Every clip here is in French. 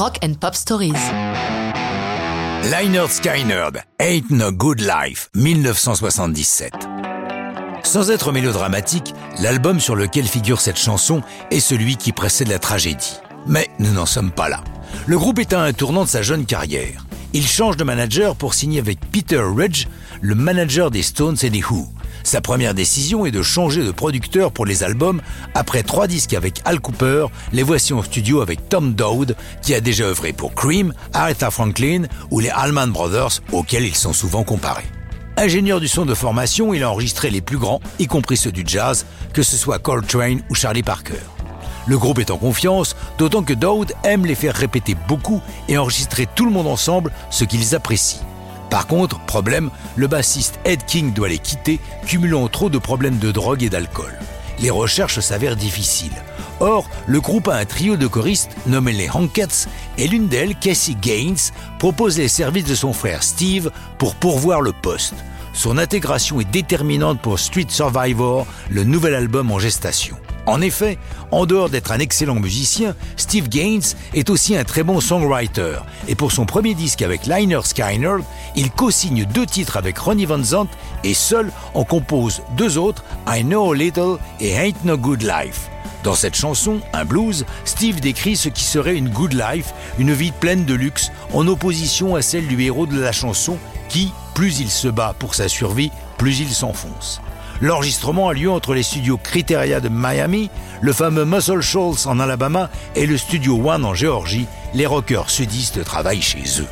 Rock and Pop Stories. Lynyrd Skynyrd, Ain't No Good Life, 1977. Sans être mélodramatique, l'album sur lequel figure cette chanson est celui qui précède la tragédie. Mais nous n'en sommes pas là. Le groupe est à un tournant de sa jeune carrière. Il change de manager pour signer avec Peter Ridge, le manager des Stones et des Who. Sa première décision est de changer de producteur pour les albums. Après trois disques avec Al Cooper, les voici en studio avec Tom Dowd, qui a déjà œuvré pour Cream, Aretha Franklin ou les Allman Brothers, auxquels ils sont souvent comparés. Ingénieur du son de formation, il a enregistré les plus grands, y compris ceux du jazz, que ce soit Coltrane ou Charlie Parker. Le groupe est en confiance, d'autant que Dowd aime les faire répéter beaucoup et enregistrer tout le monde ensemble, ce qu'ils apprécient. Par contre, problème, le bassiste Ed King doit les quitter, cumulant trop de problèmes de drogue et d'alcool. Les recherches s'avèrent difficiles. Or, le groupe a un trio de choristes nommé les Hankets et l'une d'elles, Cassie Gaines, propose les services de son frère Steve pour pourvoir le poste. Son intégration est déterminante pour Street Survivor, le nouvel album en gestation. En effet, en dehors d'être un excellent musicien, Steve Gaines est aussi un très bon songwriter. Et pour son premier disque avec Liner Skynyrd, il co-signe deux titres avec Ronnie Van Zant et seul en compose deux autres, I Know a Little et Ain't No Good Life. Dans cette chanson, un blues, Steve décrit ce qui serait une good life, une vie pleine de luxe, en opposition à celle du héros de la chanson qui, plus il se bat pour sa survie, plus il s'enfonce. L'enregistrement a lieu entre les studios Criteria de Miami, le fameux Muscle Shoals en Alabama et le studio One en Géorgie. Les rockers sudistes travaillent chez eux.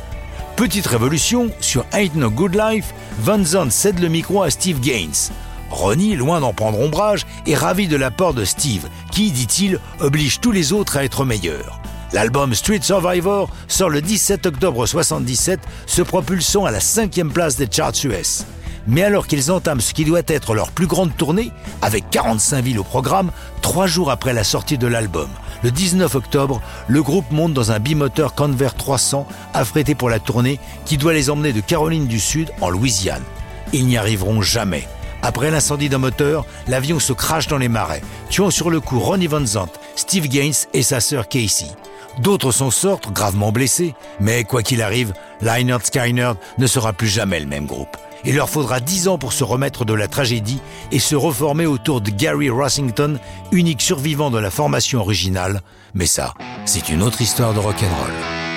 Petite révolution, sur Ain't No Good Life, Van Zandt cède le micro à Steve Gaines. Ronnie, loin d'en prendre ombrage, est ravi de l'apport de Steve, qui, dit-il, oblige tous les autres à être meilleurs. L'album Street Survivor sort le 17 octobre 1977, se propulsant à la cinquième place des charts US. Mais alors qu'ils entament ce qui doit être leur plus grande tournée, avec 45 villes au programme, trois jours après la sortie de l'album, le 19 octobre, le groupe monte dans un bimoteur Convert 300 affrété pour la tournée qui doit les emmener de Caroline du Sud en Louisiane. Ils n'y arriveront jamais. Après l'incendie d'un moteur, l'avion se crache dans les marais, tuant sur le coup Ronnie Van Zant, Steve Gaines et sa sœur Casey. D'autres s'en sortent, gravement blessés, mais quoi qu'il arrive, Lynyrd Skynyrd ne sera plus jamais le même groupe. Il leur faudra dix ans pour se remettre de la tragédie et se reformer autour de Gary Rossington, unique survivant de la formation originale. Mais ça, c'est une autre histoire de rock'n'roll.